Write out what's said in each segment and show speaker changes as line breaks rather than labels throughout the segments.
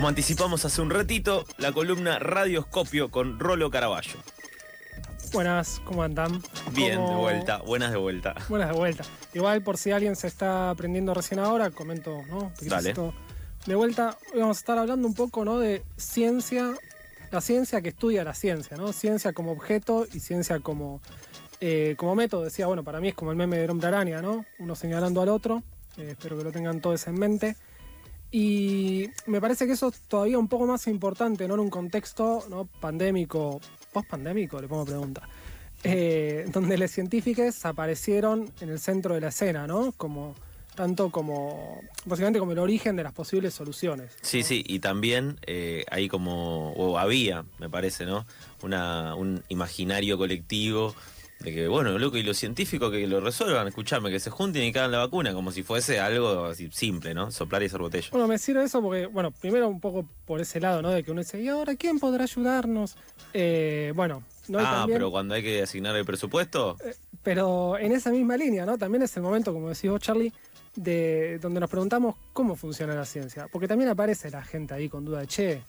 Como anticipamos hace un ratito, la columna Radioscopio con Rolo Caraballo.
Buenas, ¿cómo andan?
Bien,
¿Cómo-
de vuelta, buenas de vuelta.
Buenas de vuelta. Igual por si alguien se está aprendiendo recién ahora, comento, ¿no?
Dale.
De vuelta, hoy vamos a estar hablando un poco, ¿no? De ciencia, la ciencia que estudia la ciencia, ¿no? Ciencia como objeto y ciencia como, eh, como método. Decía, bueno, para mí es como el meme del hombre araña, ¿no? Uno señalando al otro. Eh, espero que lo tengan todos en mente. Y me parece que eso es todavía un poco más importante, ¿no? En un contexto ¿no? pandémico, post-pandémico, le pongo pregunta, eh, donde los científicos aparecieron en el centro de la escena, ¿no? Como, tanto como, básicamente como el origen de las posibles soluciones.
Sí, sí, y también eh, hay como, o había, me parece, ¿no? Una, un imaginario colectivo de que, bueno, loco, y los científicos que lo resuelvan, escuchame, que se junten y cagan la vacuna, como si fuese algo así simple, ¿no? Soplar y hacer botella.
Bueno, me sirve eso porque, bueno, primero un poco por ese lado, ¿no? De que uno dice, ¿y ahora quién podrá ayudarnos? Eh, bueno, no
ah,
también-
pero cuando hay que asignar el presupuesto,
Pero en esa misma línea, ¿no? También es el momento, como decís vos, Charlie, de donde nos preguntamos cómo funciona la ciencia. Porque también aparece la gente ahí con duda de, che,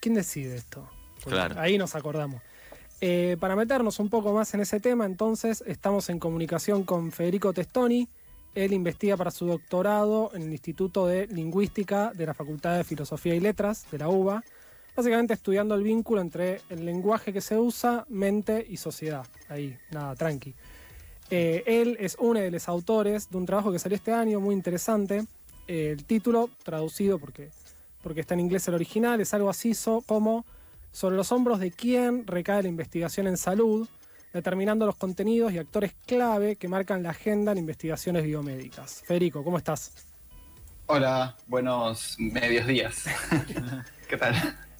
¿quién decide esto? Porque
Claro.
Ahí nos acordamos. Eh, para meternos un poco más en ese tema, entonces, estamos en comunicación con Federico Testoni. Él investiga para su doctorado en el Instituto de Lingüística de la Facultad de Filosofía y Letras de la UBA, básicamente estudiando el vínculo entre el lenguaje que se usa, mente y sociedad. Ahí, nada, tranqui. Eh, él es uno de los autores de un trabajo que salió este año, muy interesante. Eh, el título, traducido porque, porque está en inglés el original, es algo así como sobre los hombros de quién recae la investigación en salud, determinando los contenidos y actores clave que marcan la agenda en investigaciones biomédicas. Federico, ¿cómo estás?
Hola, buenos medios días. ¿Qué tal?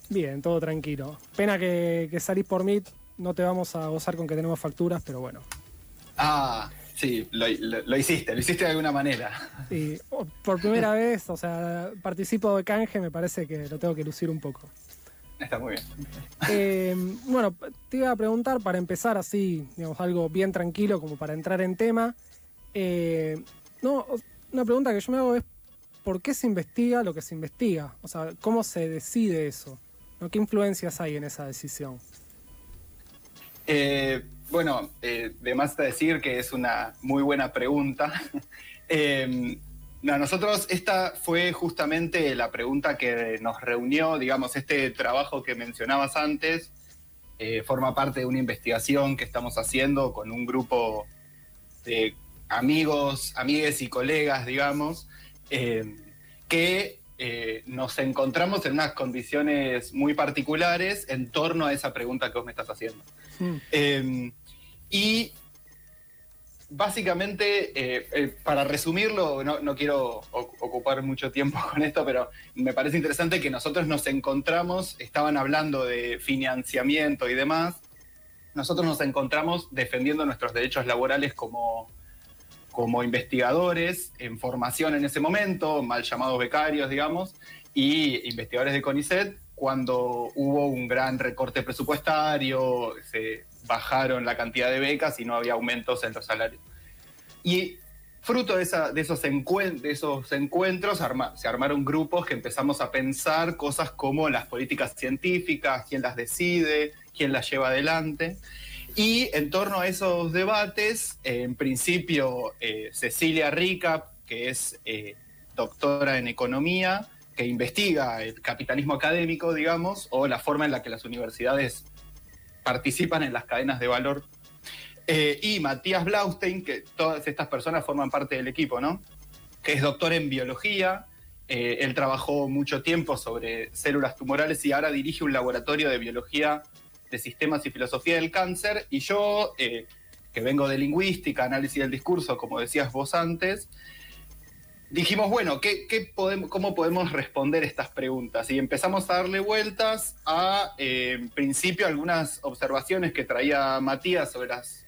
Bien, todo tranquilo. Pena que, que salís por Meet, no te vamos a gozar con que tenemos facturas, pero bueno.
Ah, sí, lo, lo- lo hiciste, lo hiciste de alguna manera.
Oh, por primera vez, o sea, participo de canje, me parece que lo tengo que lucir un poco.
Está muy bien.
Eh, bueno, te iba a preguntar para empezar así, digamos, algo bien tranquilo como para entrar en tema. Eh, no, una pregunta que yo me hago es, ¿por qué se investiga lo que se investiga? O sea, ¿cómo se decide eso? ¿No? ¿Qué influencias hay en esa decisión?
Eh, bueno, eh, de más decir que es una muy buena pregunta. No, nosotros, esta fue justamente la pregunta que nos reunió, digamos, este trabajo que mencionabas antes, eh, forma parte de una investigación que estamos haciendo con un grupo de amigos, amigues y colegas, digamos, eh, que eh, nos encontramos en unas condiciones muy particulares en torno a esa pregunta que vos me estás haciendo.
Mm,
Eh, y básicamente, eh, eh, para resumirlo, no, no quiero ocupar mucho tiempo con esto, pero me parece interesante que nosotros nos encontramos, estaban hablando de financiamiento y demás, nosotros nos encontramos defendiendo nuestros derechos laborales como, como investigadores en formación en ese momento, mal llamados becarios, digamos, y investigadores de CONICET, cuando hubo un gran recorte presupuestario, se bajaron la cantidad de becas y no había aumentos en los salarios. Y fruto de, esa- de esos, encuen- de esos encuentros se armaron grupos que empezamos a pensar cosas como las políticas científicas, quién las decide, quién las lleva adelante. Y en torno a esos debates, en principio eh, Cecilia Rica, que es eh, doctora en economía, que investiga el capitalismo académico, digamos, o la forma en la que las universidades participan en las cadenas de valor. Eh, y Matías Blaustein, que todas estas personas forman parte del equipo, ¿no? Que es doctor en biología. eh, él trabajó mucho tiempo sobre células tumorales y ahora dirige un laboratorio de biología de sistemas y filosofía del cáncer. Y yo, eh, que vengo de lingüística, análisis del discurso, como decías vos antes, dijimos, bueno, ¿qué, ¿cómo podemos responder estas preguntas? Y empezamos a darle vueltas a, eh, en principio, algunas observaciones que traía Matías sobre las,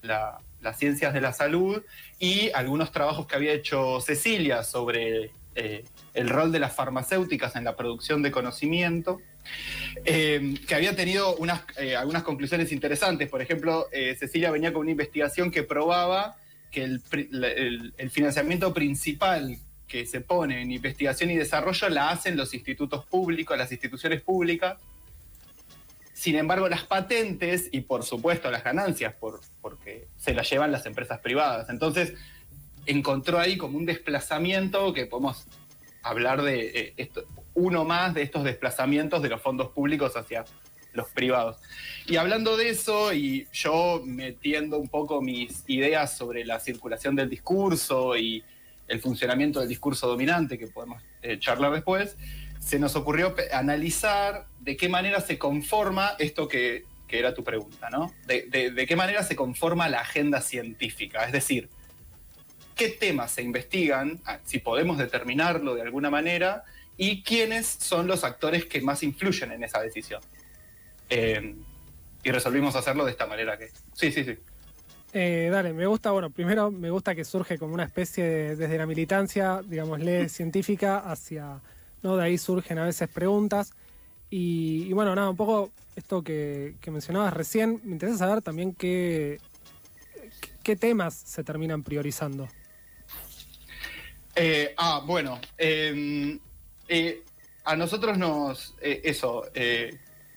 la- las ciencias de la salud y algunos trabajos que había hecho Cecilia sobre eh, el rol de las farmacéuticas en la producción de conocimiento, eh, que había tenido unas, algunas conclusiones interesantes. Por ejemplo, Cecilia venía con una investigación que probaba que el, financiamiento principal que se pone en investigación y desarrollo la hacen los institutos públicos, las instituciones públicas. Sin embargo, las patentes y por supuesto las ganancias, por, porque se las llevan las empresas privadas. Entonces, encontró ahí como un desplazamiento que podemos hablar de eh, uno más de estos desplazamientos de los fondos públicos hacia los privados. Y hablando de eso, y yo metiendo un poco mis ideas sobre la circulación del discurso y el funcionamiento del discurso dominante, que podemos eh, charlar después, se nos ocurrió analizar de qué manera se conforma esto que, que era tu pregunta, ¿no? De, de- de qué manera se conforma la agenda científica, es decir, qué temas se investigan, ah, si podemos determinarlo de alguna manera, y quiénes son los actores que más influyen en esa decisión. Eh, y resolvimos hacerlo de esta manera que... Sí, sí, sí.
Eh, dale, me gusta, bueno, primero me gusta que surge como una especie de, desde la militancia, digámosle, científica hacia, ¿no? De ahí surgen a veces preguntas. Y, y bueno, nada, un poco esto que, que mencionabas recién, me interesa saber también qué, qué, qué temas se terminan priorizando.
Eh, ah, bueno. eh, eh, a nosotros nos... eso,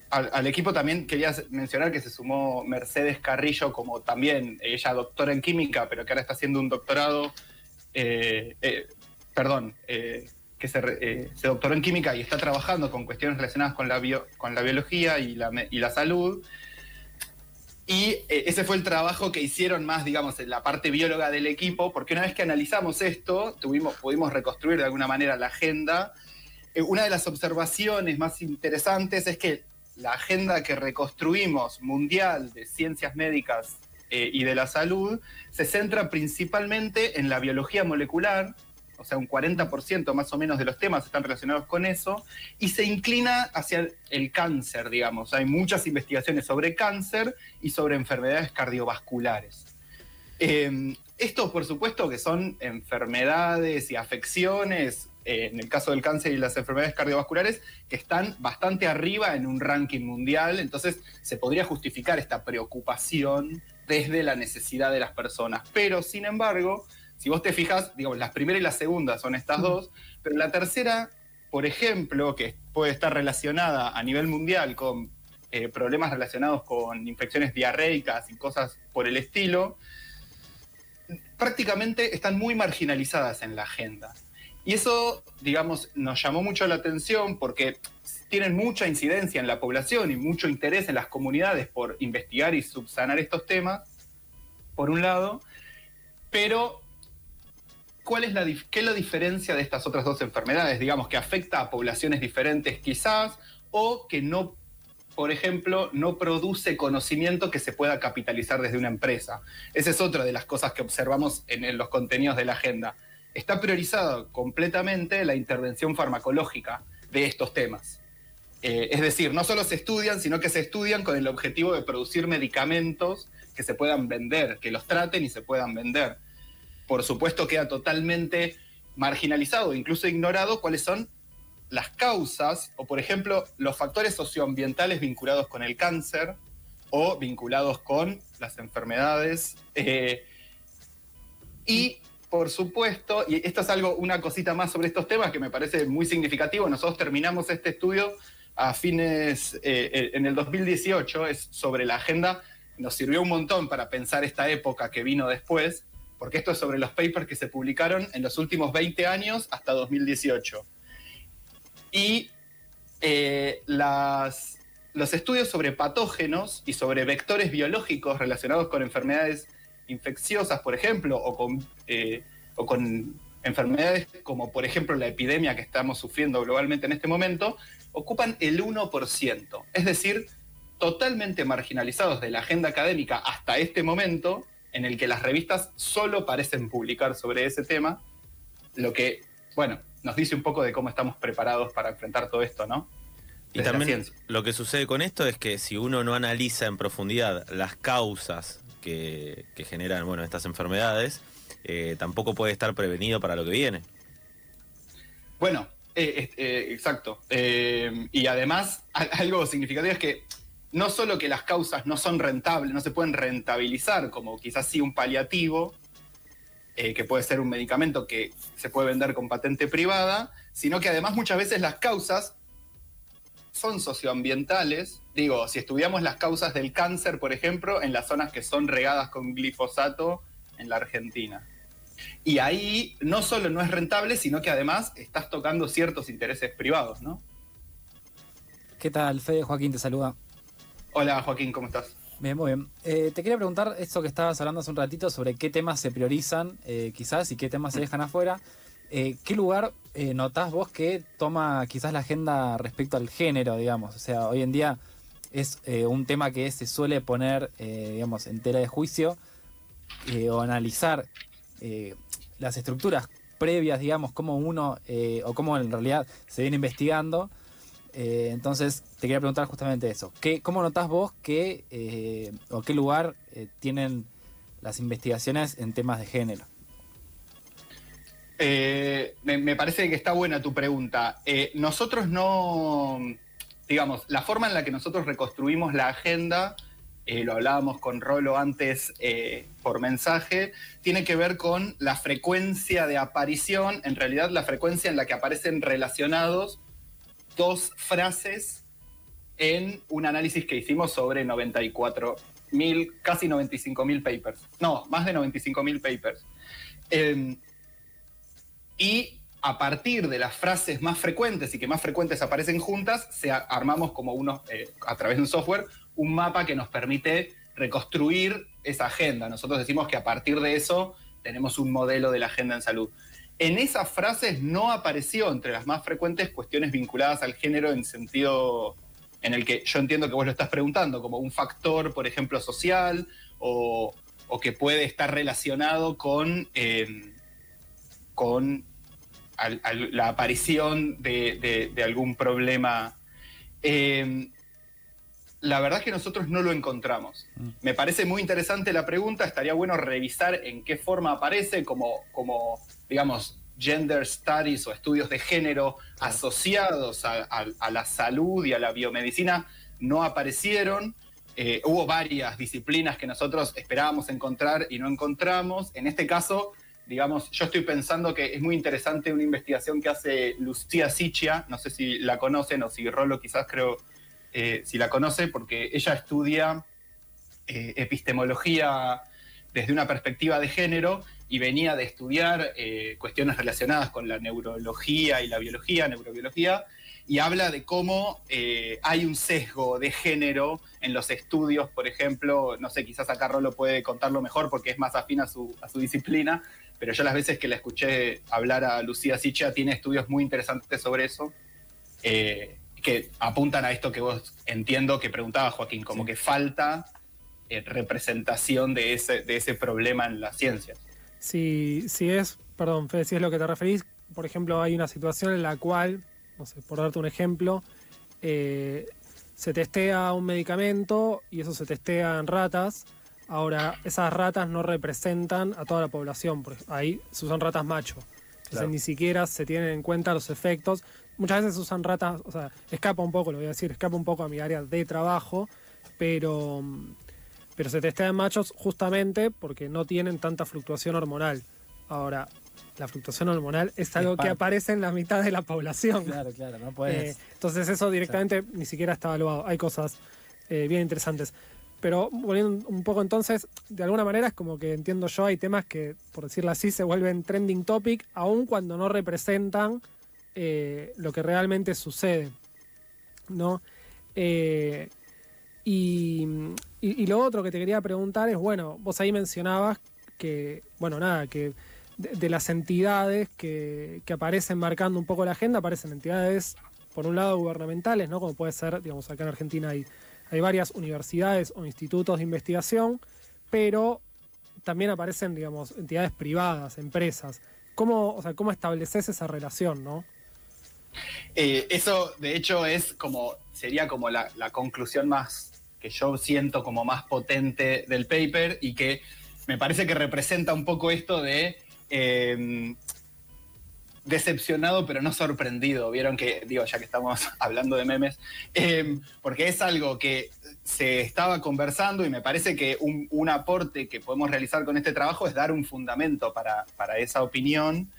al, equipo también quería mencionar que se sumó Mercedes Carrillo como también, ella doctora en química, pero que ahora está haciendo un doctorado, eh, eh, perdón, eh, que se, doctoró en química y está trabajando con cuestiones relacionadas con la, bio- con la biología y la, y la salud. Y ese fue el trabajo que hicieron más, digamos, en la parte bióloga del equipo, porque una vez que analizamos esto, tuvimos, pudimos reconstruir de alguna manera la agenda. Una de las observaciones más interesantes es que la agenda que reconstruimos mundial de ciencias médicas eh, y de la salud se centra principalmente en la biología molecular, o sea, un 40% más o menos de los temas están relacionados con eso, y se inclina hacia el, cáncer, digamos. Hay muchas investigaciones sobre cáncer y sobre enfermedades cardiovasculares. Eh, esto, por supuesto, que son enfermedades y afecciones, eh, en el caso del cáncer y las enfermedades cardiovasculares, que están bastante arriba en un ranking mundial, entonces se podría justificar esta preocupación desde la necesidad de las personas. Pero, sin embargo, si vos te fijas, digamos, las primeras y las segundas son estas dos, pero la tercera, por ejemplo, que puede estar relacionada a nivel mundial con eh, problemas relacionados con infecciones diarreicas y cosas por el estilo, prácticamente están muy marginalizadas en la agenda. Y eso, digamos, nos llamó mucho la atención porque tienen mucha incidencia en la población y mucho interés en las comunidades por investigar y subsanar estos temas, por un lado, pero ¿cuál es la, ¿qué es la diferencia de estas otras dos enfermedades? Digamos, que afecta a poblaciones diferentes quizás, o que no, por ejemplo, no produce conocimiento que se pueda capitalizar desde una empresa. Esa es otra de las cosas que observamos en, los contenidos de la agenda. Está priorizada completamente la intervención farmacológica de estos temas. Eh, es decir, no solo se estudian, sino que se estudian con el objetivo de producir medicamentos que se puedan vender, que los traten y se puedan vender. Por supuesto queda totalmente marginalizado, incluso ignorado cuáles son las causas o, por ejemplo, los factores socioambientales vinculados con el cáncer o vinculados con las enfermedades. eh, y, por supuesto, y esto es algo, una cosita más sobre estos temas que me parece muy significativo. Nosotros terminamos este estudio a fines, eh, en el 2018, es sobre la agenda. Nos sirvió un montón para pensar esta época que vino después, porque esto es sobre los papers que se publicaron en los últimos 20 años hasta 2018. Y eh, las, los estudios sobre patógenos y sobre vectores biológicos relacionados con enfermedades infecciosas, por ejemplo, o con, eh, o con enfermedades como, por ejemplo, la epidemia que estamos sufriendo globalmente en este momento, ocupan el 1%. Es decir, totalmente marginalizados de la agenda académica hasta este momento, en el que las revistas solo parecen publicar sobre ese tema, lo que, bueno, nos dice un poco de cómo estamos preparados para enfrentar todo esto, ¿no?
Y
Desde
también lo que sucede con esto es que si uno no analiza en profundidad las causas que, que generan bueno, estas enfermedades, eh, tampoco puede estar prevenido para lo que viene.
Bueno, eh, eh, exacto. Y además, algo significativo es que no solo que las causas no son rentables, no se pueden rentabilizar, como quizás sí un paliativo, eh, que puede ser un medicamento que se puede vender con patente privada, sino que además muchas veces las causas son socioambientales. Digo, si estudiamos las causas del cáncer, por ejemplo, en las zonas que son regadas con glifosato en la Argentina. Y ahí no solo no es rentable, sino que además estás tocando ciertos intereses privados, ¿no?
¿Qué tal, Fede? Joaquín te saluda.
Hola Joaquín, ¿cómo estás?
Bien, muy bien. Eh, te quería preguntar esto que estabas hablando hace un ratito sobre qué temas se priorizan, eh, quizás, y qué temas se dejan afuera. Eh, ¿Qué lugar notás vos que toma quizás la agenda respecto al género, digamos? O sea, hoy en día es un tema que se suele poner, digamos, en tela de juicio o analizar las estructuras previas, digamos, cómo uno, o cómo en realidad se viene investigando. Eh, entonces, te quería preguntar justamente eso. ¿Qué, ¿Cómo notás vos que, eh, o qué lugar eh, tienen las investigaciones en temas de género?
Eh, me, parece que está buena tu pregunta. Nosotros no, digamos, la forma en la que nosotros reconstruimos la agenda, lo hablábamos con Rolo antes por mensaje, tiene que ver con la frecuencia de aparición, en realidad la frecuencia en la que aparecen relacionados dos frases en un análisis que hicimos sobre 94 mil, casi 95 mil papers. No, más de 95 mil papers. Eh, y a partir de las frases más frecuentes y que más frecuentes aparecen juntas, se armamos como unos, eh, a través de un software, un mapa que nos permite reconstruir esa agenda. Nosotros decimos que a partir de eso tenemos un modelo de la agenda en salud. En esas frases no apareció entre las más frecuentes cuestiones vinculadas al género en sentido en el que yo entiendo que vos lo estás preguntando, como un factor, por ejemplo, social o, o que puede estar relacionado con, eh, con al- al- la aparición de, de- de algún problema. Eh, la verdad es que nosotros no lo encontramos.
Mm.
Me parece muy interesante la pregunta, estaría bueno revisar en qué forma aparece, como, como digamos, gender studies o estudios de género asociados a, a- a la salud y a la biomedicina no aparecieron. Eh, hubo varias disciplinas que nosotros esperábamos encontrar y no encontramos. En este caso, digamos, yo estoy pensando que es muy interesante una investigación que hace Lucía Sichia, no sé si la conocen o si Rolo quizás creo eh, si la conoce, porque ella estudia eh, epistemología desde una perspectiva de género y venía de estudiar eh, cuestiones relacionadas con la neurología y la biología, neurobiología, y habla de cómo eh, hay un sesgo de género en los estudios, por ejemplo, no sé, quizás acá Rolo puede contarlo mejor porque es más afín a su, a su disciplina, pero yo las veces que la escuché hablar a Lucía Sicha tiene estudios muy interesantes sobre eso, eh, que apuntan a esto que vos entiendo que preguntaba Joaquín, como
Sí.
que falta eh, representación de ese, de ese problema en las ciencias.
Si, si es, perdón, Fede, si es lo que te referís, por ejemplo, hay una situación en la cual, no sé, por darte un ejemplo, eh, se testea un medicamento y eso se testea en ratas. Ahora, esas ratas no representan a toda la población, porque ahí se usan ratas macho. Entonces
Claro.
ni siquiera se tienen en cuenta los efectos. Muchas veces se usan ratas, o sea, escapa un poco, lo voy a decir, escapa un poco a mi área de trabajo, pero, pero se testea en machos justamente porque no tienen tanta fluctuación hormonal. Ahora, la fluctuación hormonal es algo que aparece en la mitad de la población.
Claro, claro, no
Eh,
puedes.
entonces eso directamente ni siquiera está evaluado. Hay cosas eh, bien interesantes. Pero volviendo un poco entonces, de alguna manera es como que entiendo yo, hay temas que, por decirlo así, se vuelven trending topic, aun cuando no representan eh, lo que realmente sucede. ¿No? Eh, y, y- lo otro que te quería preguntar es, bueno, vos ahí mencionabas que, bueno, nada, que de, las entidades que, que aparecen marcando un poco la agenda, aparecen entidades, por un lado, gubernamentales, ¿no? Como puede ser, digamos, acá en Argentina hay, hay varias universidades o institutos de investigación, pero también aparecen, digamos, entidades privadas, empresas. ¿cómo, o sea, cómo estableces esa relación, no?
Eh, eso, de hecho, es como, sería como la conclusión más que yo siento como más potente del paper y que me parece que representa un poco esto de eh, decepcionado pero no sorprendido. Vieron que, digo, ya que estamos hablando de memes, eh, porque es algo que se estaba conversando y me parece que un, un aporte que podemos realizar con este trabajo es dar un fundamento para, para esa opinión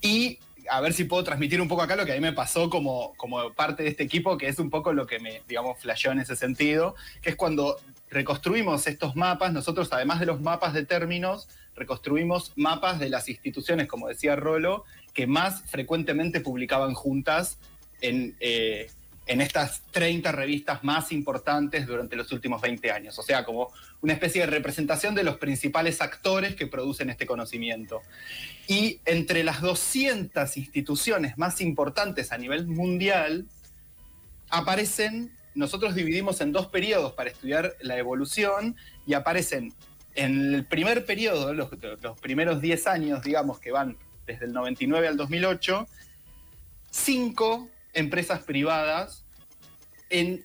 y a ver si puedo transmitir un poco acá lo que a mí me pasó como, como parte de este equipo, que es un poco lo que me, digamos, flasheó en ese sentido, que es cuando reconstruimos estos mapas, nosotros además de los mapas de términos, reconstruimos mapas de las instituciones, como decía Rolo, que más frecuentemente publicaban juntas en, eh, en estas 30 revistas más importantes durante los últimos 20 años. O sea, como una especie de representación de los principales actores que producen este conocimiento. Y entre las 200 instituciones más importantes a nivel mundial, aparecen, nosotros dividimos en dos periodos para estudiar la evolución y aparecen en el primer periodo, los, primeros 10 años, digamos, que van desde el 99 al 2008, cinco empresas privadas in-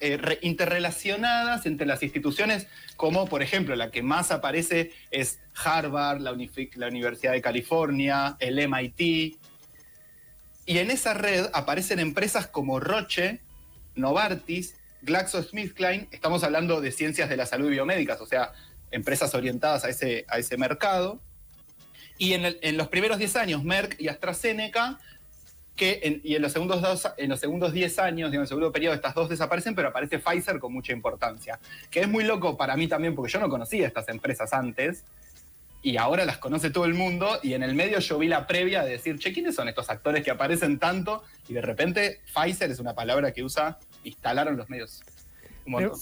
eh, re- interrelacionadas entre las instituciones, como por ejemplo la que más aparece es Harvard, la, Unifi- la Universidad de California, el MIT. Y en esa red aparecen empresas como Roche, Novartis, GlaxoSmithKline, estamos hablando de ciencias de la salud y biomédicas, o sea, empresas orientadas a ese, a ese mercado. Y en los primeros 10 años, Merck y AstraZeneca, que en- y en los, segundos dos, en los segundos 10 años, en el segundo periodo, estas dos desaparecen, pero aparece Pfizer con mucha importancia. Que es muy loco para mí también, porque yo no conocía estas empresas antes, y ahora las conoce todo el mundo, y en el medio yo vi la previa de decir, che, ¿quiénes son estos actores que aparecen tanto? Y de repente, Pfizer es una palabra que usa, instalaron los medios.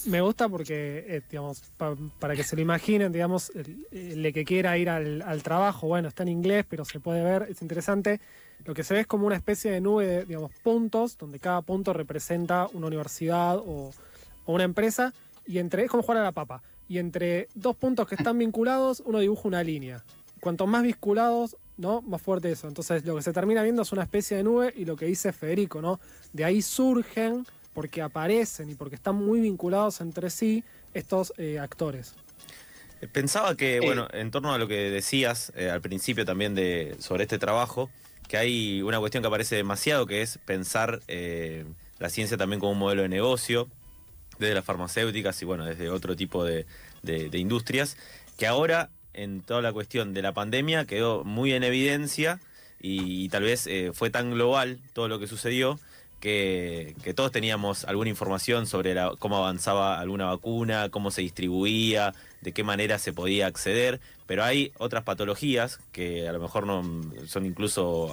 Me, gusta porque, eh, digamos, pa- para que se lo imaginen, digamos, el, el que quiera ir al, al trabajo, bueno, está en inglés, pero se puede ver, es interesante. Lo que se ve es como una especie de nube de, digamos, puntos, donde cada punto representa una universidad o, o una empresa, y entre, es como jugar a la papa, y entre dos puntos que están vinculados, uno dibuja una línea. Cuanto más vinculados, ¿no? Más fuerte eso. Entonces, lo que se termina viendo es una especie de nube, y lo que dice Federico, ¿no? De ahí surgen porque aparecen y porque están muy vinculados entre sí estos eh, actores.
Pensaba que,
Eh.
bueno, en torno a lo que decías eh, al principio también de sobre este trabajo, que hay una cuestión que aparece demasiado, que es pensar eh, la ciencia también como un modelo de negocio, desde las farmacéuticas y, bueno, desde otro tipo de, industrias, que ahora, en toda la cuestión de la pandemia, quedó muy en evidencia y, tal vez eh, fue tan global todo lo que sucedió que, todos teníamos alguna información sobre cómo avanzaba alguna vacuna, cómo se distribuía, de qué manera se podía acceder, pero hay otras patologías que a lo mejor no son incluso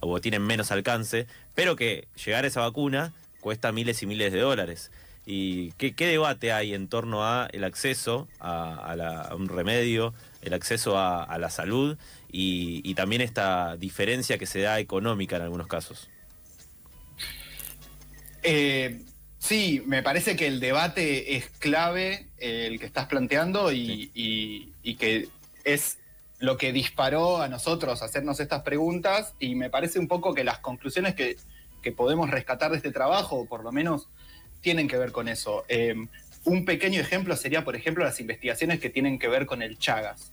o tienen menos alcance, pero que llegar a esa vacuna cuesta miles y miles de dólares. ¿Y qué, debate hay en torno a el acceso a, un remedio, el acceso a, a la salud y, y también esta diferencia que se da económica en algunos casos?
Eh, sí, me parece que el debate es clave, eh, el que estás planteando, y, y- y que es lo que disparó a nosotros hacernos estas preguntas, y me parece un poco que las conclusiones que, que podemos rescatar de este trabajo, o por lo menos, tienen que ver con eso. Eh, un pequeño ejemplo sería, por ejemplo, las investigaciones que tienen que ver con el Chagas.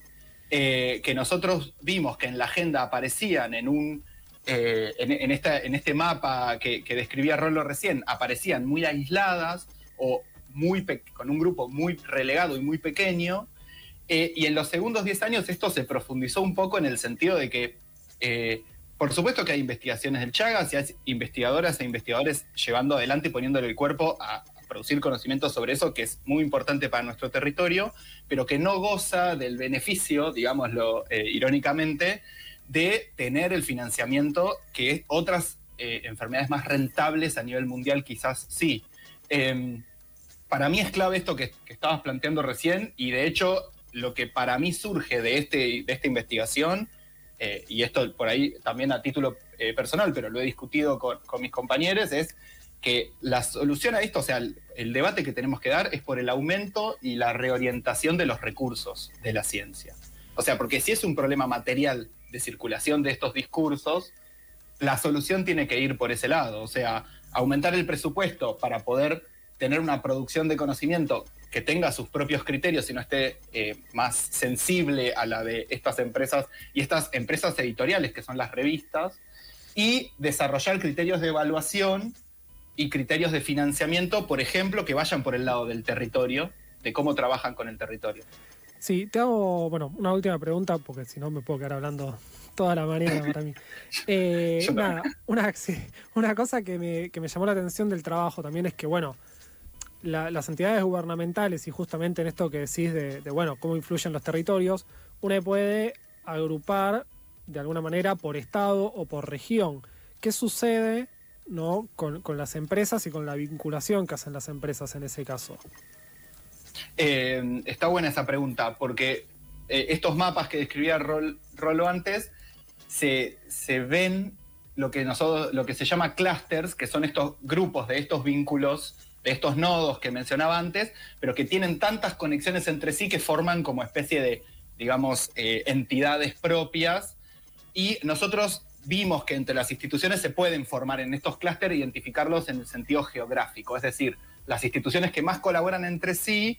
Eh, que nosotros vimos que en la agenda aparecían en un eh, en, en esta- en este mapa que, que describía Rolo recién, aparecían muy aisladas o muy con un grupo muy relegado y muy pequeño. Eh, y en los segundos 10 años esto se profundizó un poco en el sentido de que, eh, por supuesto que hay investigaciones del Chagas y hay investigadoras e investigadores llevando adelante y poniéndole el cuerpo a producir conocimiento sobre eso, que es muy importante para nuestro territorio, pero que no goza del beneficio, digámoslo eh, irónicamente, de tener el financiamiento que otras eh, enfermedades más rentables a nivel mundial quizás sí. Eh, para mí es clave esto que, estabas planteando recién y de hecho lo que para mí surge de, este, de esta investigación, eh, y esto por ahí también a título eh, personal, pero lo he discutido con, con mis compañeros, es que la solución a esto, o sea, el, el debate que tenemos que dar es por el aumento y la reorientación de los recursos de la ciencia. O sea, porque si es un problema material de circulación de estos discursos, la solución tiene que ir por ese lado. O sea, aumentar el presupuesto para poder tener una producción de conocimiento que tenga sus propios criterios y no esté eh, más sensible a la de estas empresas y estas empresas editoriales que son las revistas, y desarrollar criterios de evaluación y criterios de financiamiento, por ejemplo, que vayan por el lado del territorio, de cómo trabajan con el territorio.
Sí, te hago, bueno, una última pregunta, porque si no me puedo quedar hablando toda la mañana para mí. Eh, nada, una, una cosa que me, que me llamó la atención del trabajo también es que, bueno, la- las entidades gubernamentales y justamente en esto que decís de, de, bueno, cómo influyen los territorios, uno puede agrupar de alguna manera por estado o por región. ¿Qué sucede no, con, con las empresas y con la vinculación que hacen las empresas en ese caso?
Eh, está buena esa pregunta, porque eh, estos mapas que describía Rol- Rolo antes se, se ven lo que, nosotros, lo que se llama clusters, que son estos grupos de estos vínculos, de estos nodos que mencionaba antes, pero que tienen tantas conexiones entre sí que forman como especie de, digamos, eh, entidades propias. Y nosotros vimos que entre las instituciones se pueden formar en estos clústeres, identificarlos en el sentido geográfico, es decir, las instituciones que más colaboran entre sí,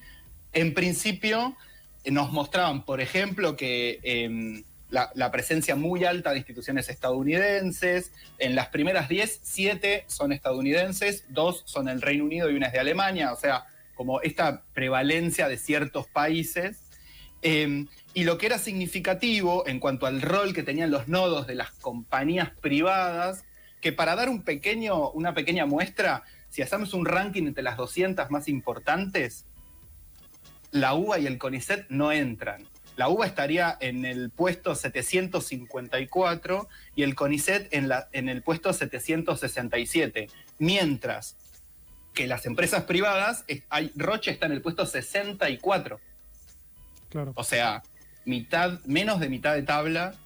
en principio eh, nos mostraban, por ejemplo, que eh, la, presencia muy alta de instituciones estadounidenses, en las primeras 10, 7 son estadounidenses, 2 son el Reino Unido y una es de Alemania, o sea, como esta prevalencia de ciertos países. Eh, y lo que era significativo en cuanto al rol que tenían los nodos de las compañías privadas, que para dar un pequeño, una pequeña muestra, si hacemos un ranking entre las 200 más importantes, la UBA y el CONICET no entran. La UBA estaría en el puesto 754 y el CONICET en, la, en el puesto 767. Mientras que las empresas privadas, hay, Roche está en el puesto 64.
Claro.
O sea, mitad, menos de mitad de tabla,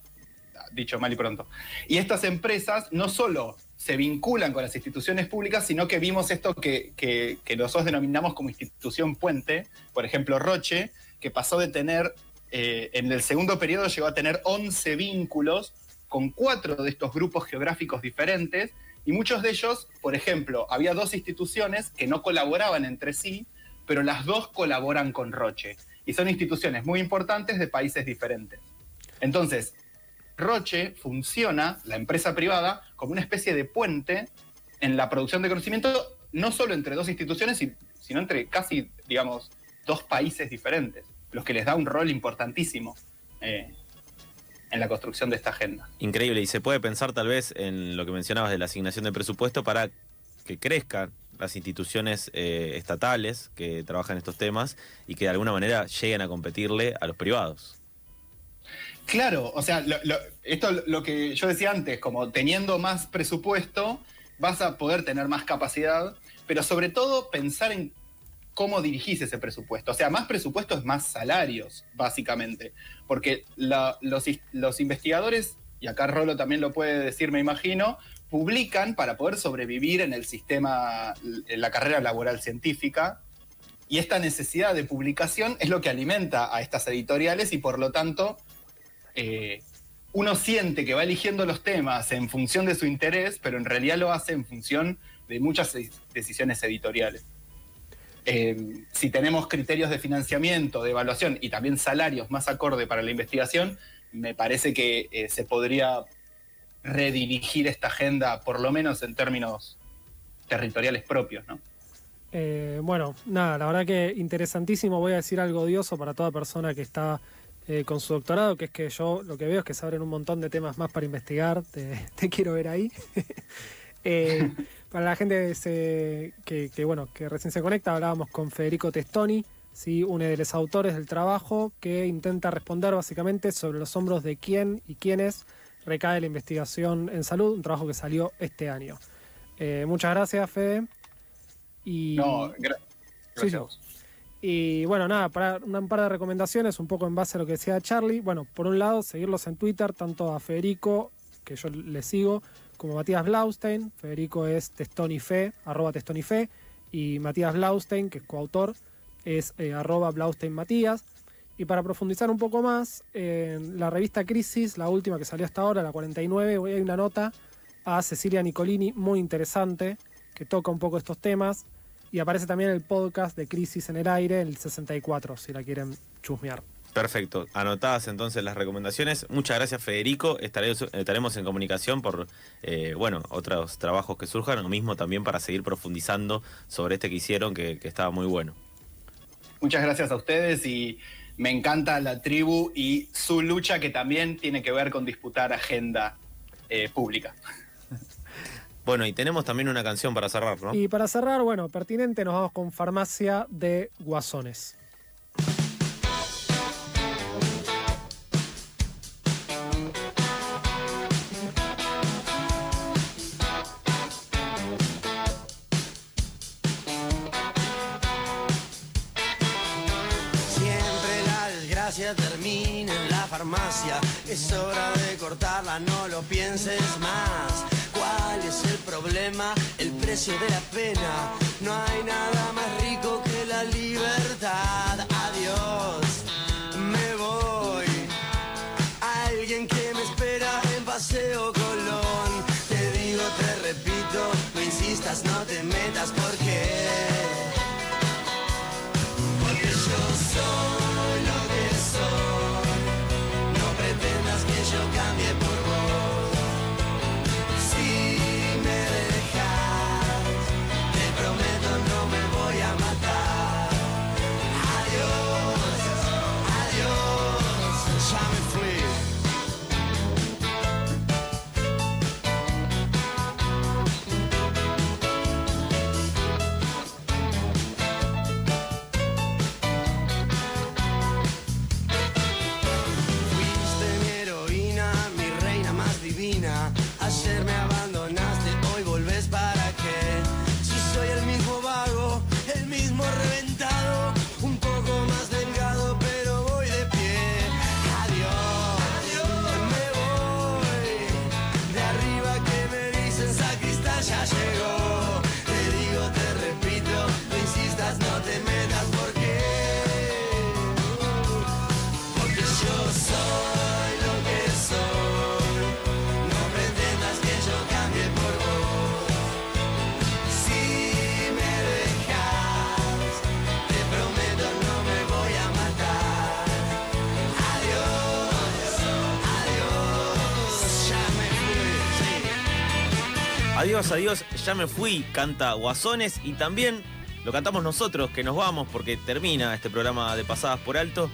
dicho mal y pronto. Y estas empresas no solo se vinculan con las instituciones públicas, sino que vimos esto que, que, que nosotros denominamos como institución puente, por ejemplo, Roche, que pasó de tener, eh, en el segundo periodo llegó a tener 11 vínculos con cuatro de estos grupos geográficos diferentes, y muchos de ellos, por ejemplo, había dos instituciones que no colaboraban entre sí, pero las dos colaboran con Roche. Y son instituciones muy importantes de países diferentes. Entonces, Roche funciona, la empresa privada, como una especie de puente en la producción de conocimiento, no solo entre dos instituciones, si- sino entre casi, digamos, dos países diferentes, los que les da un rol importantísimo eh, en la construcción de esta agenda.
Increíble, y se puede pensar tal vez en lo que mencionabas de la asignación de presupuesto para que crezcan las instituciones eh, estatales que trabajan estos temas y que de alguna manera lleguen a competirle a los privados.
Claro, o sea, esto lo que yo decía antes, como teniendo más presupuesto, vas a poder tener más capacidad, pero sobre todo pensar en cómo dirigís ese presupuesto. O sea, más presupuesto es más salarios, básicamente. Porque los, los investigadores, y acá Rolo también lo puede decir, me imagino, publican para poder sobrevivir en el sistema, en la carrera laboral científica, y esta necesidad de publicación es lo que alimenta a estas editoriales y por lo tanto eh, uno siente que va eligiendo los temas en función de su interés, pero en realidad lo hace en función de muchas de- decisiones editoriales. Eh, si tenemos criterios de financiamiento, de evaluación y también salarios más acorde para la investigación, me parece que eh, se podría redirigir esta agenda, por lo menos en términos territoriales propios, ¿no?
Eh, bueno, nada, la verdad que interesantísimo. Voy a decir algo odioso para toda persona que está eh, con su doctorado, que es que yo lo que veo es que se abren un montón de temas más para investigar. Te, te quiero ver ahí. Eh, para la gente que, se- que, que, bueno, que recién se conecta, hablábamos con Federico Testoni, ¿sí? uno de los autores del trabajo, que intenta responder básicamente sobre los hombros de quién y quiénes recae la investigación en salud, un trabajo que salió este año. Eh, muchas gracias, Fede. Y...
No, gra-
Sí,
gracias
sí. Y bueno, nada, para un par de recomendaciones, un poco en base a lo que decía Charlie. Bueno, por un lado, seguirlos en Twitter, tanto a Federico, que yo le sigo, como a Matías Blaustein. Federico es testonife, arroba testonife, y Matías Blaustein, que es coautor, es eh, arroba Blaustein Matías. Y para profundizar un poco más, en la revista Crisis, la última que salió hasta ahora, la 49, hoy hay una nota a Cecilia Nicolini muy interesante que toca un poco estos temas. Y aparece también el podcast de Crisis en el Aire, el 64, si la quieren chusmear.
Perfecto. Anotadas entonces las recomendaciones. Muchas gracias, Federico. Estaremos, estaremos en comunicación por, eh, bueno, otros trabajos que surjan, o mismo también para seguir profundizando sobre este que hicieron, que, que estaba muy bueno.
Muchas gracias a ustedes y me encanta la tribu y su lucha que también tiene que ver con disputar agenda eh, pública.
Bueno, y tenemos también una canción para cerrar, ¿no?
Y para cerrar, bueno, pertinente, nos vamos con Farmacia de Guasones.
Siempre la desgracia termina en la farmacia. Es hora de cortarla, no lo pienses más. ¿Cuál es el problema? El precio de la pena. No hay nada más rico que la libertad. Adiós, me voy. Alguien que me espera en Paseo Colón. Te digo, te repito, no insistas, no te metas porque.
Adiós, ya me fui, canta Guasones y también lo cantamos nosotros, que nos vamos porque termina este programa de Pasadas por Alto.